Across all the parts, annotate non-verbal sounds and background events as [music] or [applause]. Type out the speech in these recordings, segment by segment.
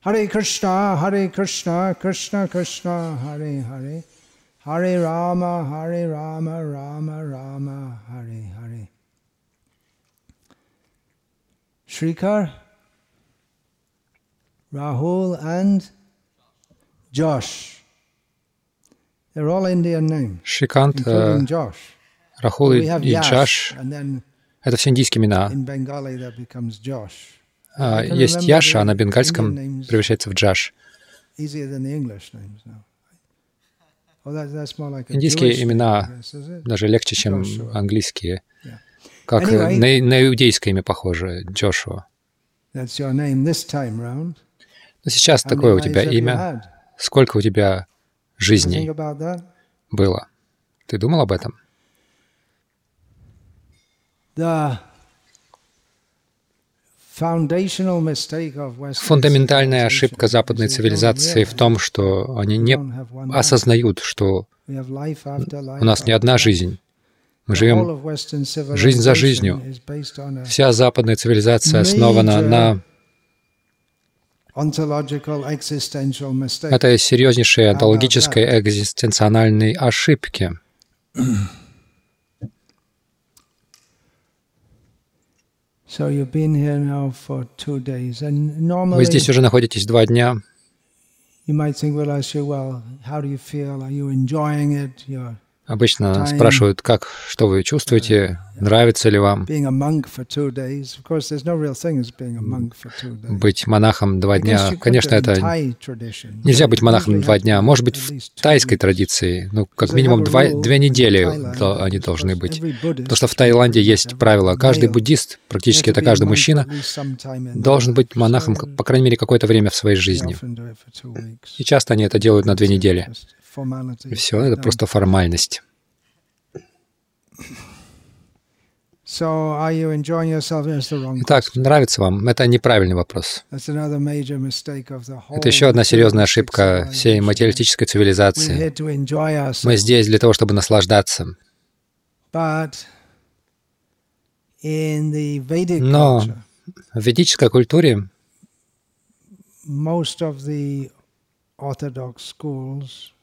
Hare Krishna, Hare Krishna, Krishna Krishna, Hare Hare, Hare Rama, Hare Rama, Rama Rama, Hare Hare. Shrikar, Rahul, and Josh. They're all Indian names, Шрикант, э, including Josh. Рахул We и have и Yash, Джаш and then — это все индийские имена. in Bengali that becomes Josh. А, Есть Яша, а на бенгальском превращается в Джаш. Oh, Индийские имена даже легче, чем английские. Как э, на, на иудейское имя похоже, Джошуа. Но сейчас такое у тебя имя. Сколько у тебя жизней было? Ты думал об этом? The Фундаментальная ошибка западной цивилизации в том, что они не осознают, что у нас не одна жизнь. Мы живем... жизнь за жизнью. Вся западная цивилизация основана на... этой серьезнейшей онтологической экзистенциональной ошибке. Вы здесь уже находитесь два дня. you might think we'll ask you, well, how do you feel? Are you enjoying it? You're Обычно спрашивают, как, что вы чувствуете, нравится ли вам быть монахом два дня. Конечно, это нельзя быть монахом два дня. Может быть, в тайской традиции, ну, как минимум два, две недели они должны быть. Потому что в Таиланде есть правило. Каждый буддист, практически это каждый мужчина, должен быть монахом, по крайней мере, какое-то время в своей жизни. И часто они это делают на две недели. Все, это просто формальность. Итак, нравится вам? Это неправильный вопрос. Это еще одна серьезная ошибка всей материалистической цивилизации. Мы здесь для того, чтобы наслаждаться. Но в ведической культуре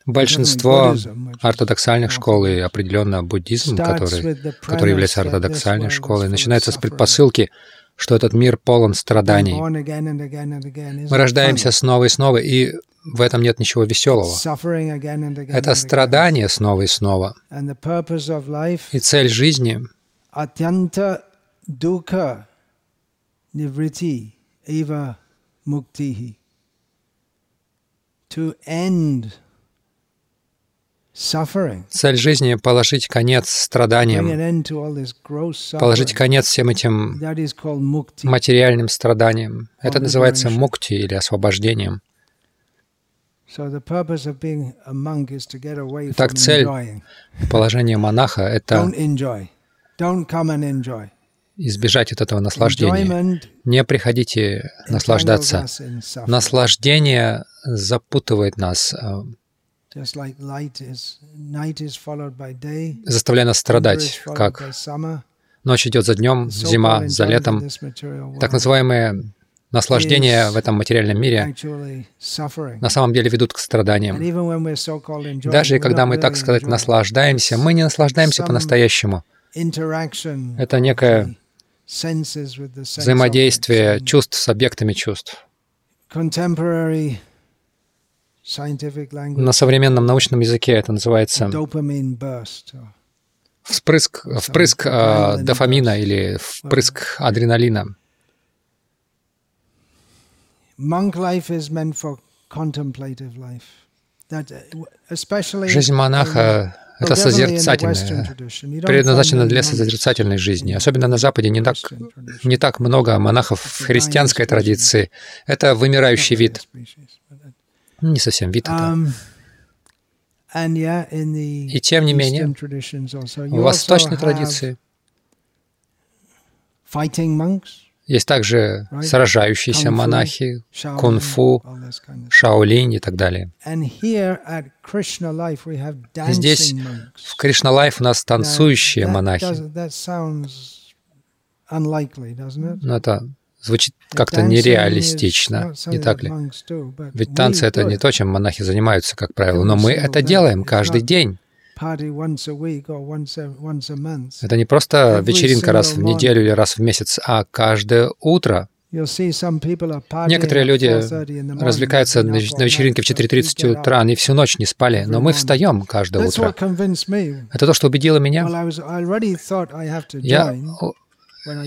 большинство ортодоксальных школ и определенно буддизм, который, который является ортодоксальной школой, начинается с предпосылки, что этот мир полон страданий. Мы рождаемся снова и снова, и в этом нет ничего веселого. Это страдание снова и снова. И цель жизни. To end. Цель жизни — положить конец страданиям, положить конец всем этим материальным страданиям. Это называется мукти или освобождением. From цель. Положение монаха — это избежать от этого наслаждения. Не приходите наслаждаться. Наслаждение запутывает нас, э, заставляя нас страдать, как ночь идет за днем, зима за летом. Так называемые наслаждения в этом материальном мире на самом деле ведут к страданиям. Даже когда мы, так сказать, наслаждаемся, мы не наслаждаемся по-настоящему. Это некое Взаимодействие чувств с объектами чувств. Contemporary На современном научном языке это называется вспрыск, впрыск э, дофамина или впрыск адреналина. Жизнь монаха — это созерцательная, предназначена для созерцательной жизни. Особенно на Западе не так, не так много монахов в христианской традиции. Это вымирающий вид. Не совсем. Um, in the И тем не менее, В восточной традиции есть также сражающиеся монахи, кунг-фу, шаолинь и так далее. Здесь, в Krishna Life, у нас танцующие монахи. Ну, это звучит как-то нереалистично, не так ли? Ведь танцы — это не то, чем монахи занимаются, как правило, но мы это делаем каждый день. Это не просто вечеринка раз в неделю или раз в месяц, а каждое утро. Некоторые люди развлекаются на вечеринке в 4.30 утра, они всю ночь не спали, но мы встаем каждое утро. Это то, что убедило меня. Я,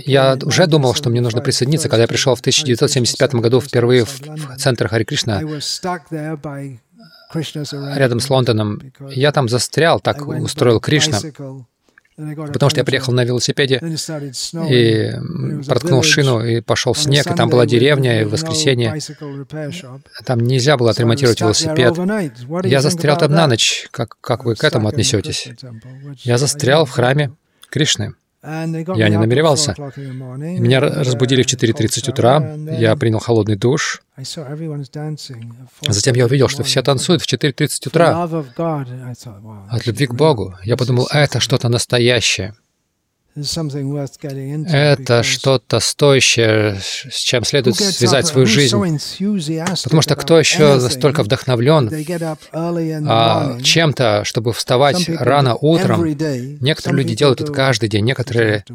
я уже думал, что мне нужно присоединиться, когда я пришел в 1975 году впервые в центр Хари Кришна рядом с Лондоном. Я там застрял, так устроил Кришна, потому что я приехал на велосипеде и проткнул шину, и пошел снег, и там была деревня, и в воскресенье там нельзя было отремонтировать велосипед. Я застрял там на ночь. Как, как вы к этому отнесетесь? Я застрял в храме Кришны. Я не намеревался. Меня разбудили в 4.30 утра, я принял холодный душ. Затем я увидел, что все танцуют в 4.30 утра от любви к Богу. Я подумал, это что-то настоящее. Это что-то стоящее, с чем следует связать свою жизнь. Потому что кто еще настолько вдохновлен а, чем-то, чтобы вставать рано утром? Некоторые люди делают это каждый день, некоторые,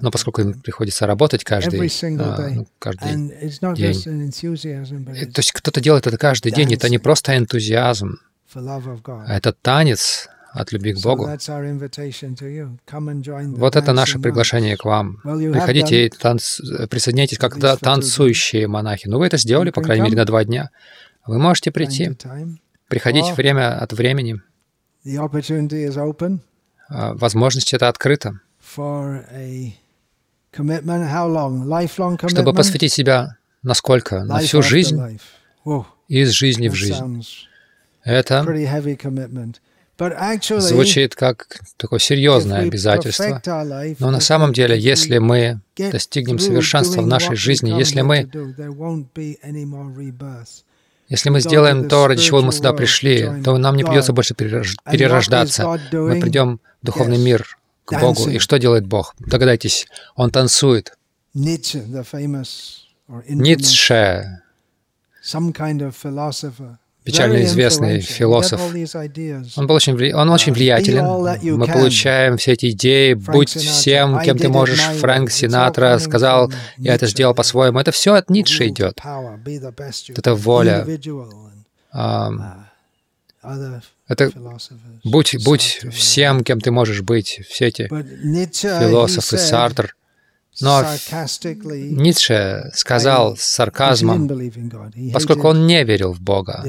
но поскольку им приходится работать каждый, а, ну, каждый день. То есть кто-то делает это каждый день, это не просто энтузиазм, а это танец от любви к Богу. Вот это наше приглашение к вам. Приходите и танц... присоединяйтесь как танцующие монахи. Ну, вы это сделали, по крайней мере, на два дня. Вы можете прийти, приходить время от времени. А, возможность это открыта. Чтобы посвятить себя насколько? На всю жизнь? Из жизни в жизнь. Это звучит как такое серьезное обязательство. Но на самом деле, если мы достигнем совершенства в нашей жизни, если мы если мы сделаем то, ради чего мы сюда пришли, то нам не придется больше перерождаться. Мы придем в духовный мир к Богу. И что делает Бог? Догадайтесь, Он танцует. Ницше, печально известный философ. Он, был очень, вли... он очень влиятелен. Мы получаем все эти идеи, будь всем, кем ты можешь. Фрэнк Синатра сказал, я это сделал по-своему. Это все от Ницше идет. Это воля. Это будь, будь всем, кем ты можешь быть. Все эти философы, Сартр. Но Ницше сказал с сарказмом, поскольку он не верил в Бога,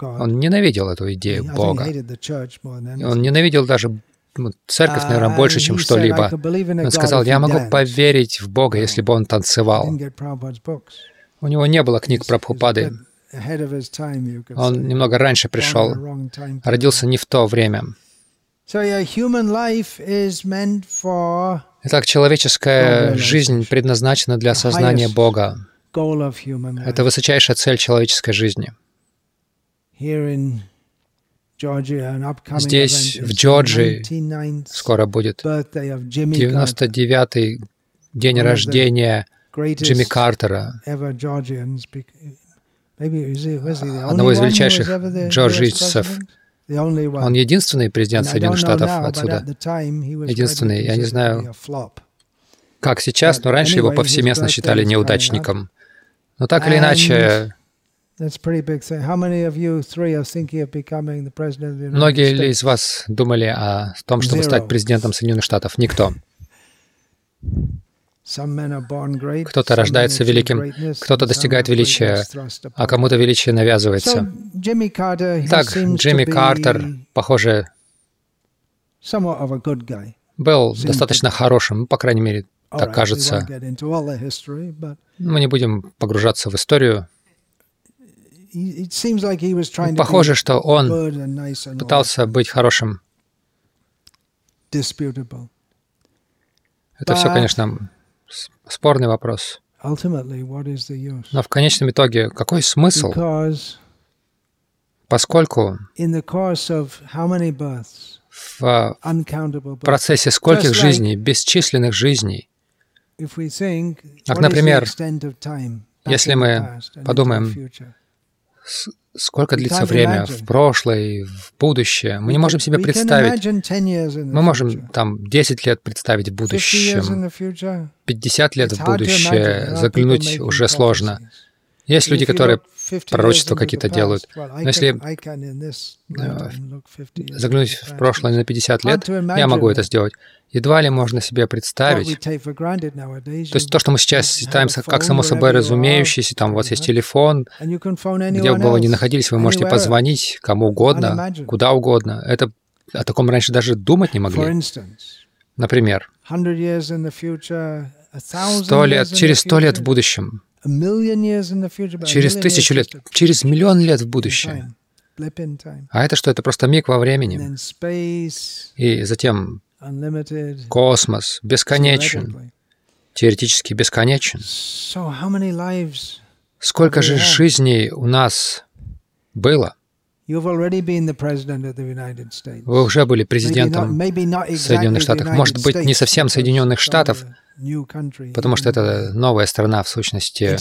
он ненавидел эту идею Бога. Он ненавидел даже ну, церковь, наверное, больше, чем что-либо. Он сказал, я могу поверить в Бога, если бы он танцевал. У него не было книг про Прабхупады. Он немного раньше пришел, родился не в то время. Итак, человеческая жизнь предназначена для осознания Бога. Это высочайшая цель человеческой жизни. Здесь, в Джорджии, скоро будет 99-й день рождения Джимми Картера, одного из величайших джорджийцев. Он единственный президент Соединенных Штатов отсюда. Единственный. Я не знаю, как сейчас, но раньше его повсеместно считали неудачником. Но так или иначе, многие ли из вас думали о том, чтобы стать президентом Соединенных Штатов? Никто. Кто-то рождается великим, кто-то достигает величия, а кому-то величие навязывается. Так, Джимми Картер, похоже, был достаточно хорошим, по крайней мере, так кажется. Мы не будем погружаться в историю. Похоже, что он пытался быть хорошим. Это все, конечно, спорный вопрос. Но в конечном итоге какой смысл? Поскольку в процессе скольких жизней, бесчисленных жизней, Так, например, если мы подумаем, сколько длится время в прошлое, в будущее, мы не можем себе представить. Мы можем там 10 лет представить в будущем, 50 лет в будущее заглянуть уже сложно. Есть люди, которые пророчества какие-то делают. Но если э, заглянуть в прошлое на 50 лет, я могу это сделать. Едва ли можно себе представить. То есть то, что мы сейчас считаем как само собой разумеющееся, там у вас есть телефон, где бы вы ни находились, вы можете позвонить кому угодно, куда угодно. Это о таком раньше даже думать не могли. Например, сто лет, через сто лет в будущем, через тысячу лет, через миллион лет в будущее. А это что? Это просто миг во времени. И затем космос бесконечен, теоретически бесконечен. Сколько же жизней у нас было? Вы уже были президентом Соединенных Штатов. Может быть, не совсем Соединенных Штатов, потому что это новая страна, в сущности,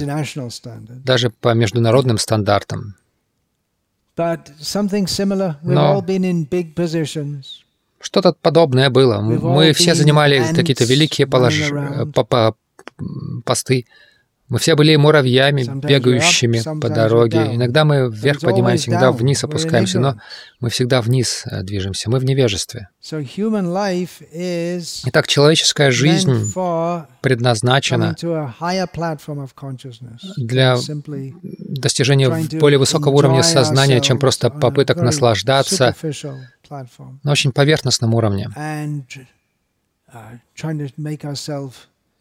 даже по международным стандартам. Но что-то подобное было. Мы все занимали какие-то великие полож... посты. Мы все были муравьями, бегающими по дороге. Иногда мы вверх поднимаемся, иногда вниз опускаемся, но мы всегда вниз э, движемся. Мы в невежестве. Итак, человеческая жизнь предназначена для достижения более высокого уровня сознания, чем просто попыток наслаждаться на очень поверхностном уровне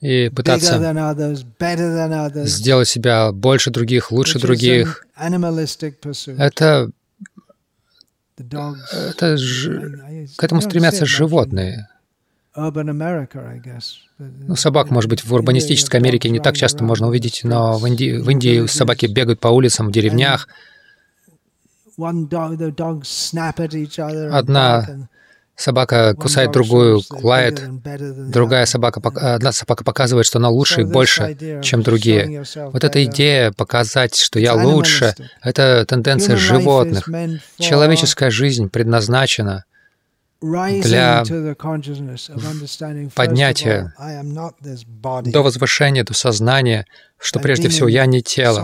и пытаться сделать себя больше других, лучше других. Это, это ж, к этому стремятся животные. Ну, собак, может быть, в урбанистической Америке не так часто можно увидеть, но в Индии, в Индии собаки бегают по улицам, в деревнях. Одна собака кусает другую, лает, другая собака, одна собака показывает, что она лучше и больше, чем другие. Вот эта идея показать, что я лучше, это тенденция животных. Человеческая жизнь предназначена для поднятия до возвышения, до сознания, что прежде всего я не тело,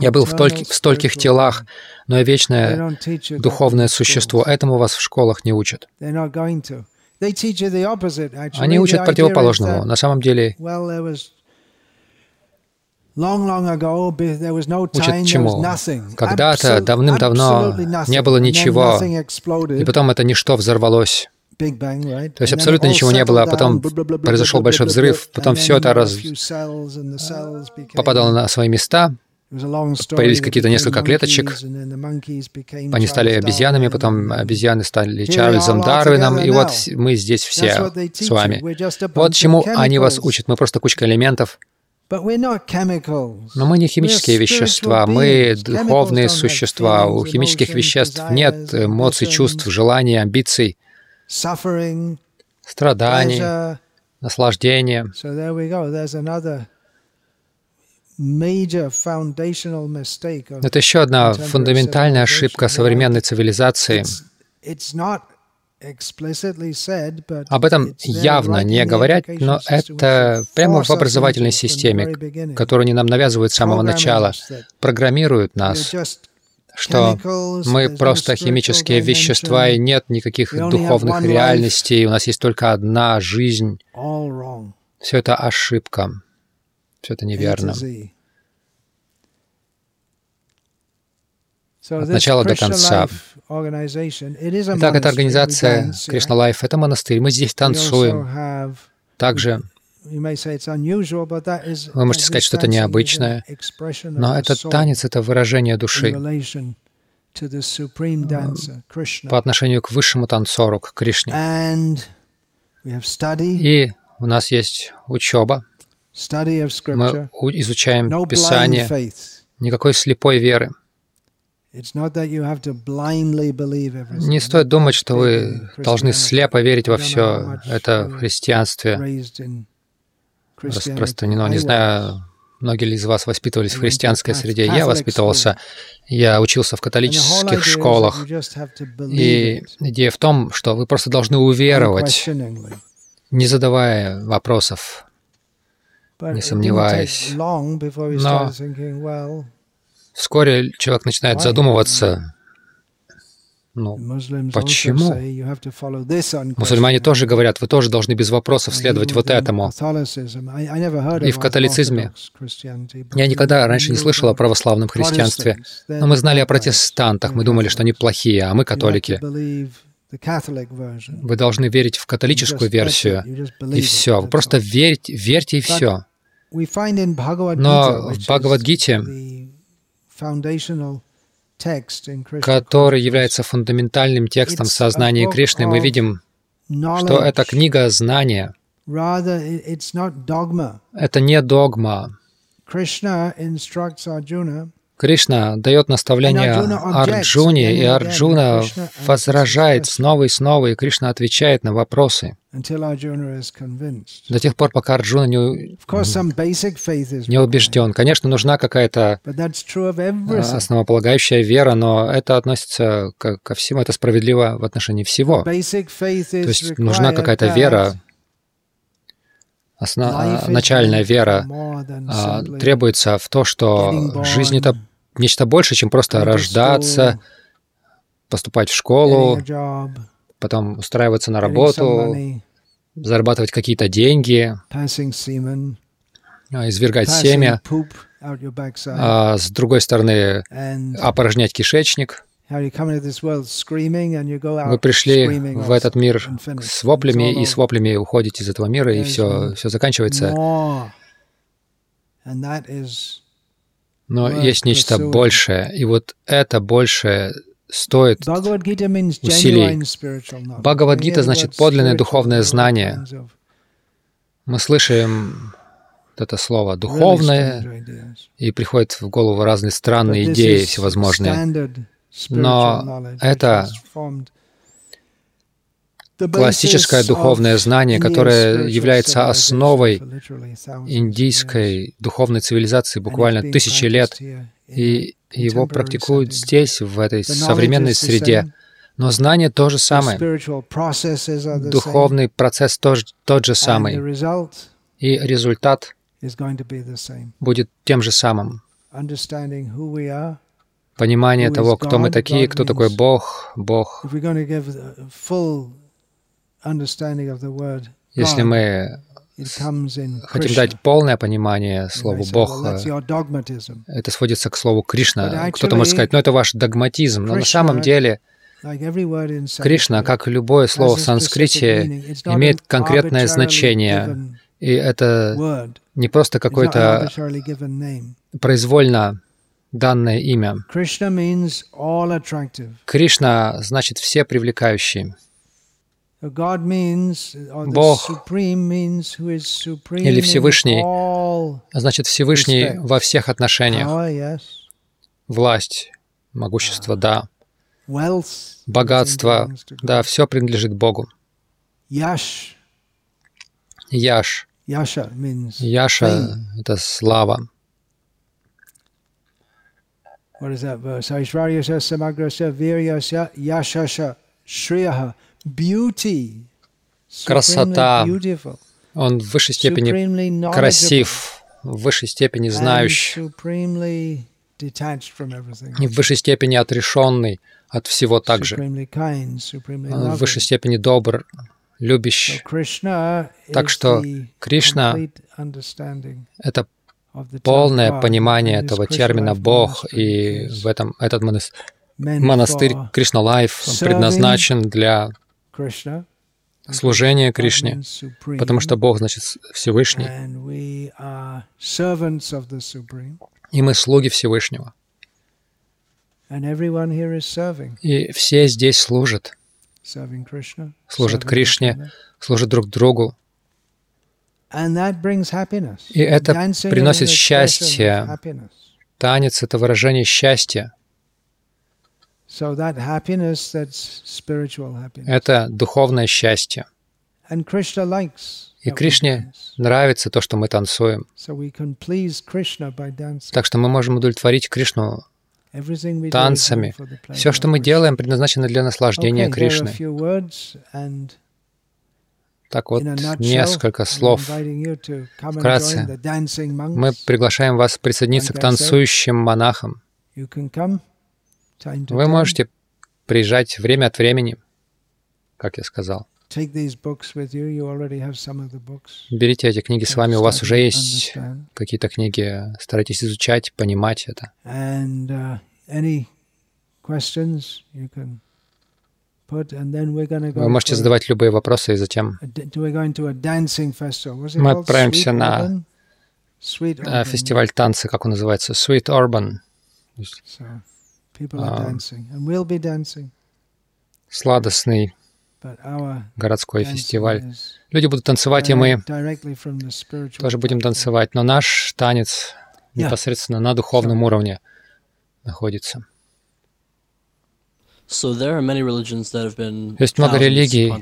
я был в, толь- в стольких телах, но я вечное духовное существо. Этому вас в школах не учат. Они учат противоположному. На самом деле, учат чему? Когда-то, давным-давно, не было ничего, и потом это ничто взорвалось. То есть абсолютно ничего не было, а потом произошел большой взрыв, потом все это раз... попадало на свои места, появились какие-то несколько клеточек, они стали обезьянами, потом обезьяны стали Чарльзом Дарвином, и вот мы здесь все с вами. Вот чему они вас учат, мы просто кучка элементов, но мы не химические вещества, мы духовные существа. У химических веществ нет эмоций, чувств, желаний, амбиций страданий, наслаждения. Это еще одна фундаментальная ошибка современной цивилизации. Об этом явно не говорят, но это прямо в образовательной системе, которую они нам навязывают с самого начала, программируют нас что мы просто химические вещества, и нет никаких духовных реальностей, у нас есть только одна жизнь. Все это ошибка, все это неверно. От начала до конца. Итак, эта организация Krishna Life, это монастырь. Мы здесь танцуем. Также вы можете сказать, что это необычное, но этот танец — это выражение души по отношению к высшему танцору, к Кришне. И у нас есть учеба. Мы изучаем Писание. Никакой слепой веры. Не стоит думать, что вы должны слепо верить во все. Это в христианстве распространено. Не знаю, многие ли из вас воспитывались в христианской среде. Я воспитывался, я учился в католических школах. И идея в том, что вы просто должны уверовать, не задавая вопросов, не сомневаясь. Но Вскоре человек начинает задумываться, ну, почему? Мусульмане тоже говорят, вы тоже должны без вопросов следовать вот этому. И в католицизме я никогда раньше не слышал о православном христианстве, но мы знали о протестантах, мы думали, что они плохие, а мы католики. Вы должны верить в католическую версию, и все. Вы просто верьте, верьте и все. Но в Бхагавадгите который является фундаментальным текстом сознания Кришны, мы видим, что это книга знания. Это не догма. Кришна дает наставление Арджуне, и Арджуна возражает снова и снова, и Кришна отвечает на вопросы. До тех пор, пока Арджуна не, не убежден. Конечно, нужна какая-то а, основополагающая вера, но это относится ко, ко всему, это справедливо в отношении всего. То есть нужна какая-то вера, Основ... начальная вера а, требуется в то, что жизнь — это нечто больше, чем просто рождаться, поступать в школу, потом устраиваться на работу, зарабатывать какие-то деньги, а, извергать семя, а с другой стороны опорожнять кишечник. Вы пришли в этот мир с воплями, и с воплями уходите из этого мира, и все, все заканчивается. Но есть нечто большее, и вот это большее стоит усилий. Бхагавадгита значит подлинное духовное знание. Мы слышим это слово «духовное», и приходят в голову разные странные идеи всевозможные. Но это классическое духовное знание, которое является основой индийской духовной цивилизации буквально тысячи лет, и его практикуют здесь, в этой современной среде. Но знание то же самое. Духовный процесс тоже тот же самый. И результат будет тем же самым. Понимание того, кто мы такие, кто такой Бог, Бог. Если мы хотим дать полное понимание слову «Бог», это сводится к слову «Кришна». Кто-то может сказать, ну это ваш догматизм, но на самом деле Кришна, как любое слово в санскрите, имеет конкретное значение. И это не просто какое-то произвольно данное имя. Кришна значит «все привлекающие». Бог или Всевышний, значит Всевышний во всех отношениях. Власть, могущество, да. Богатство, да, все принадлежит Богу. Яш. Яша — это слава. What is that verse? Aishvaryasya samagrasya viryasya yashasha shriyaha красота. Он в высшей степени красив, в высшей степени знающий, и в высшей степени отрешенный от всего также. В высшей степени добр, любящий. Так что Кришна — это полное понимание этого термина «Бог», и в этом этот монастырь Krishna Life предназначен для служение Кришне, потому что Бог значит Всевышний, и мы слуги Всевышнего. И все здесь служат, служат Кришне, служат друг другу, и это приносит счастье. Танец — это выражение счастья. Это духовное счастье. И Кришне нравится то, что мы танцуем. Так что мы можем удовлетворить Кришну танцами. Все, что мы делаем, предназначено для наслаждения Кришны. Так вот, несколько слов. Вкратце, мы приглашаем вас присоединиться к танцующим монахам. Вы можете приезжать время от времени, как я сказал. Берите эти книги с вами, у вас уже есть какие-то книги, старайтесь изучать, понимать это. Вы можете задавать любые вопросы, и затем мы отправимся на э, фестиваль танца, как он называется, Sweet Urban. А, сладостный городской фестиваль. Люди будут танцевать, и мы тоже будем танцевать, но наш танец непосредственно на духовном уровне находится. Есть много религий,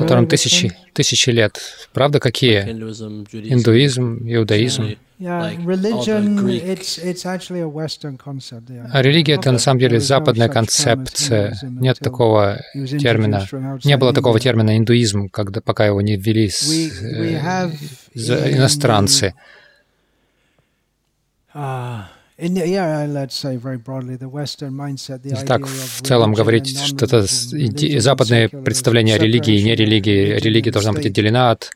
которым тысячи, тысячи лет. Правда, какие? Индуизм, иудаизм. А религия — это на самом деле западная концепция. Нет такого термина. Не было такого термина индуизм, когда, пока его не ввели с, э, иностранцы. Если так в целом говорить, что это западное представление о религии и нерелигии, религия должна быть отделена от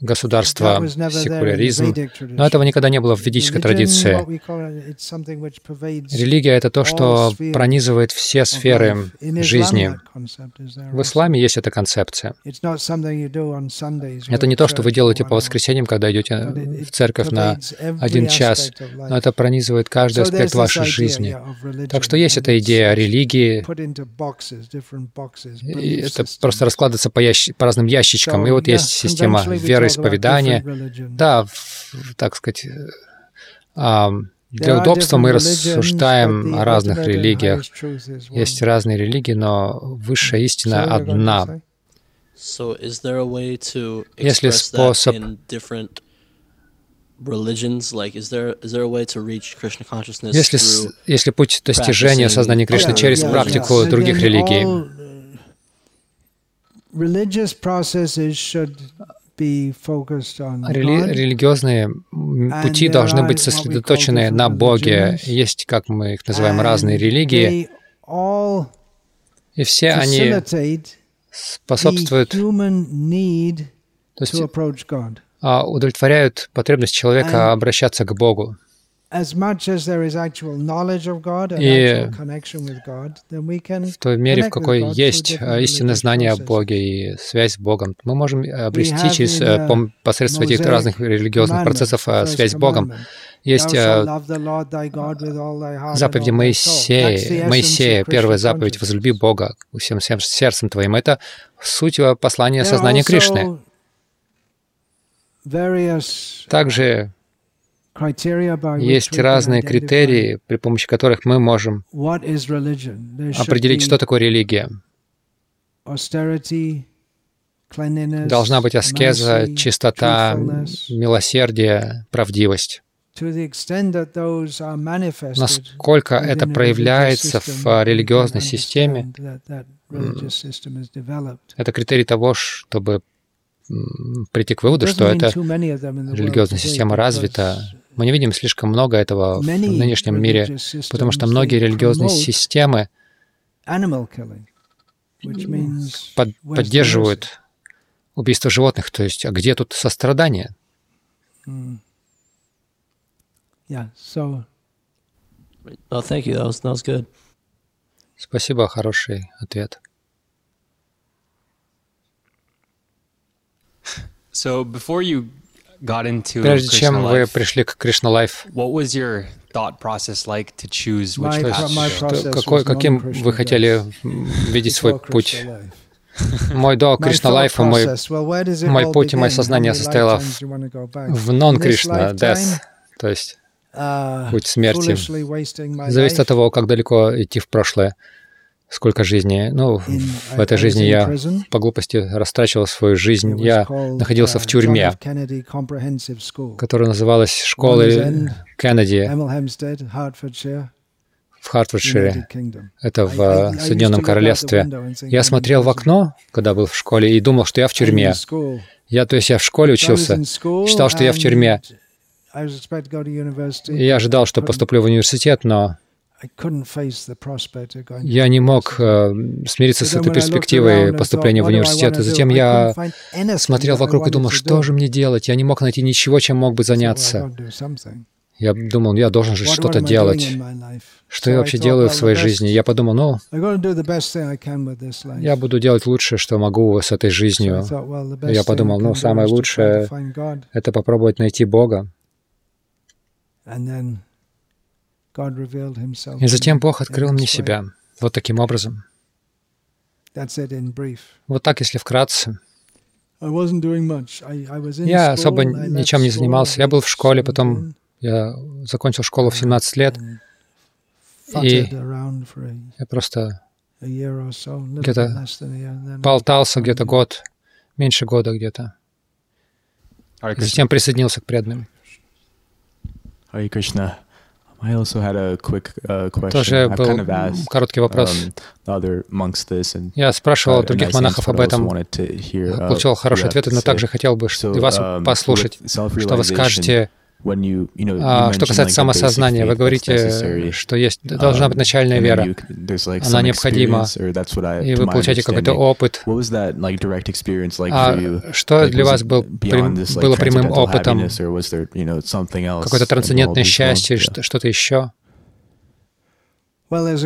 государства, секуляризм. Но этого никогда не было в ведической традиции. Религия — это то, что пронизывает все сферы жизни. В исламе есть эта концепция. Это не то, что вы делаете по воскресеньям, когда идете в церковь на один час, но это пронизывает каждый аспект вашей жизни. Так что есть эта идея религии, и это просто раскладывается по, ящ... по разным ящичкам, и вот есть система вероисповедания. Да, так сказать, для удобства мы рассуждаем о разных религиях. Есть разные религии, но высшая истина одна. Если способ если, если путь достижения сознания Кришны через практику других религий, Рели религиозные пути должны быть сосредоточены на Боге. Есть, как мы их называем, разные религии, и все они способствуют, то есть а, удовлетворяют потребность человека обращаться к Богу. И в той мере, в какой есть а, истинное знание о Боге и связь с Богом, мы можем обрести через э, посредством этих разных религиозных процессов а, связь с Богом. Есть а, заповеди Моисея, Моисея, первая заповедь «Возлюби Бога всем, всем сердцем твоим». Это суть послания сознания Кришны. Также есть разные критерии, при помощи которых мы можем определить, что такое религия. Должна быть аскеза, чистота, милосердие, правдивость. Насколько это проявляется в религиозной системе, это критерий того, чтобы прийти к выводу, что эта религиозная система развита. Мы не видим слишком много этого в нынешнем мире, потому что многие религиозные системы под, поддерживают убийство животных. То есть, а где тут сострадание? Mm. Спасибо, хороший ответ. So before you Прежде чем вы пришли к Krishna Life, какой, каким вы хотели [laughs] видеть свой путь? [laughs] Мой до Krishna Life а, мой, мой путь и мое сознание состояло в, в нон-Кришна, death, то есть путь смерти. зависит от того, как далеко идти в прошлое, сколько жизней. Ну, в этой жизни я по глупости растрачивал свою жизнь. Я находился в тюрьме, которая называлась школой Кеннеди в Хартфордшире. Это в Соединенном Королевстве. Я смотрел в окно, когда был в школе, и думал, что я в тюрьме. Я, то есть я в школе учился, считал, что я в тюрьме. И я ожидал, что поступлю в университет, но я не мог э, смириться с этой перспективой поступления в университет. И затем я смотрел вокруг и думал, что же мне делать? Я не мог найти ничего, чем мог бы заняться. Я думал, я должен же что-то делать. Что я вообще делаю в своей жизни? Я подумал, ну, я буду делать лучшее, что могу с этой жизнью. Я подумал, ну, самое лучшее — это попробовать найти Бога. И затем Бог открыл мне себя вот таким образом. Вот так, если вкратце. Я особо ничем не занимался. Я был в школе, потом я закончил школу в 17 лет, и я просто где-то болтался где-то год, меньше года где-то. Затем присоединился к преданным. Хари Кришна. Uh, Тоже был короткий вопрос. Um, Я спрашивал других монахов об этом, получил хорошие ответы, но также хотел бы и вас um, послушать, что вы скажете а, что касается самосознания, вы говорите, что есть должна быть um, начальная вера, она необходима, и вы получаете какой-то опыт. А что для вас был, было прямым опытом? Какое-то трансцендентное счастье, что-то еще? Вы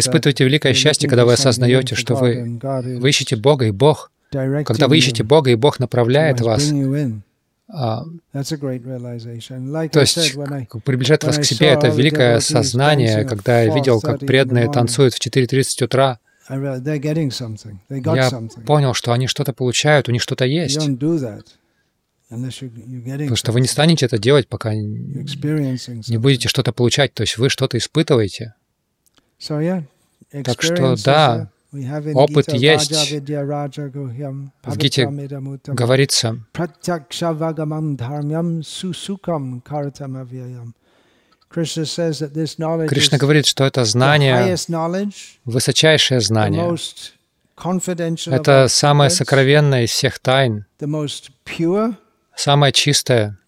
испытываете великое счастье, когда вы осознаете, что вы, вы ищете Бога, и Бог, когда вы ищете Бога, и Бог направляет вас, то есть приближает вас к себе это великое сознание, когда я видел, как преданные танцуют в 4.30 утра. Я понял, что они что-то получают, у них что-то есть. Потому что вы не станете это делать, пока не будете что-то получать, то есть вы что-то испытываете. Так что да, Опыт есть. В Гите говорится, Кришна говорит, что это знание, высочайшее знание, это самое сокровенное из всех тайн, самое чистое,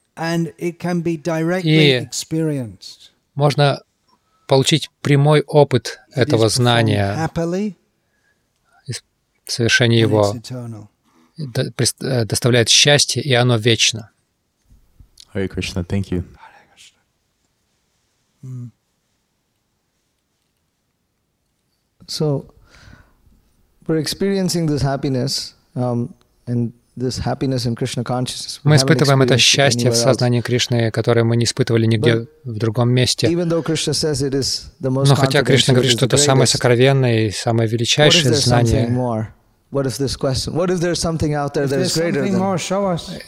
и можно получить прямой опыт этого знания совершение его э, доставляет счастье, и оно вечно. Hare Krishna, thank you. So, we're experiencing this happiness, um, and мы испытываем это счастье в сознании Кришны, которое мы не испытывали нигде в другом месте. Но хотя Кришна говорит, что это самое сокровенное и самое величайшее знание,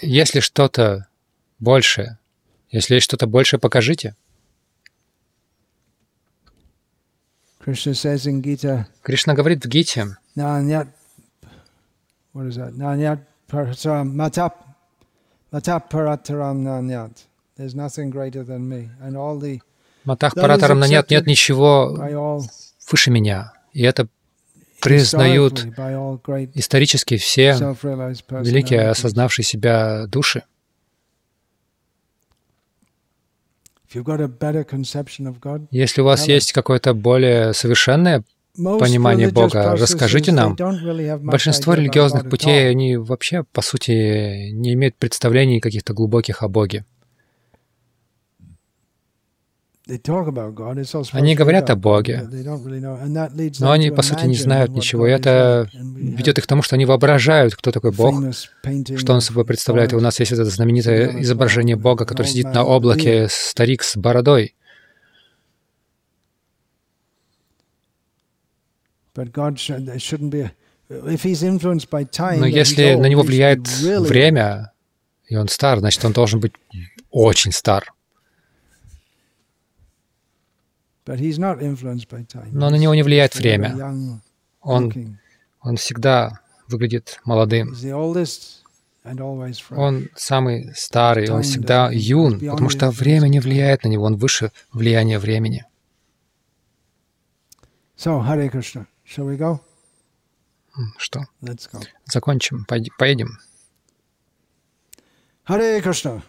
если что-то больше, если есть что-то большее, покажите. Кришна говорит в Гите, Матах Паратарам Нанят нет ничего выше меня. И это признают исторически все великие осознавшие себя души. Если у вас есть какое-то более совершенное понимание Бога. Расскажите нам. Большинство религиозных путей, они вообще, по сути, не имеют представлений каких-то глубоких о Боге. Они говорят о Боге, но они, по сути, не знают ничего. И это ведет их к тому, что они воображают, кто такой Бог, что Он собой представляет. И у нас есть это знаменитое изображение Бога, который сидит на облаке, старик с бородой. Но если на него влияет время, и он стар, значит, он должен быть очень стар. Но на него не влияет время. Он, он всегда выглядит молодым. Он самый старый, он всегда юн, потому что время не влияет на него, он выше влияния времени. Что? Закончим, поедем. Харе Кришна.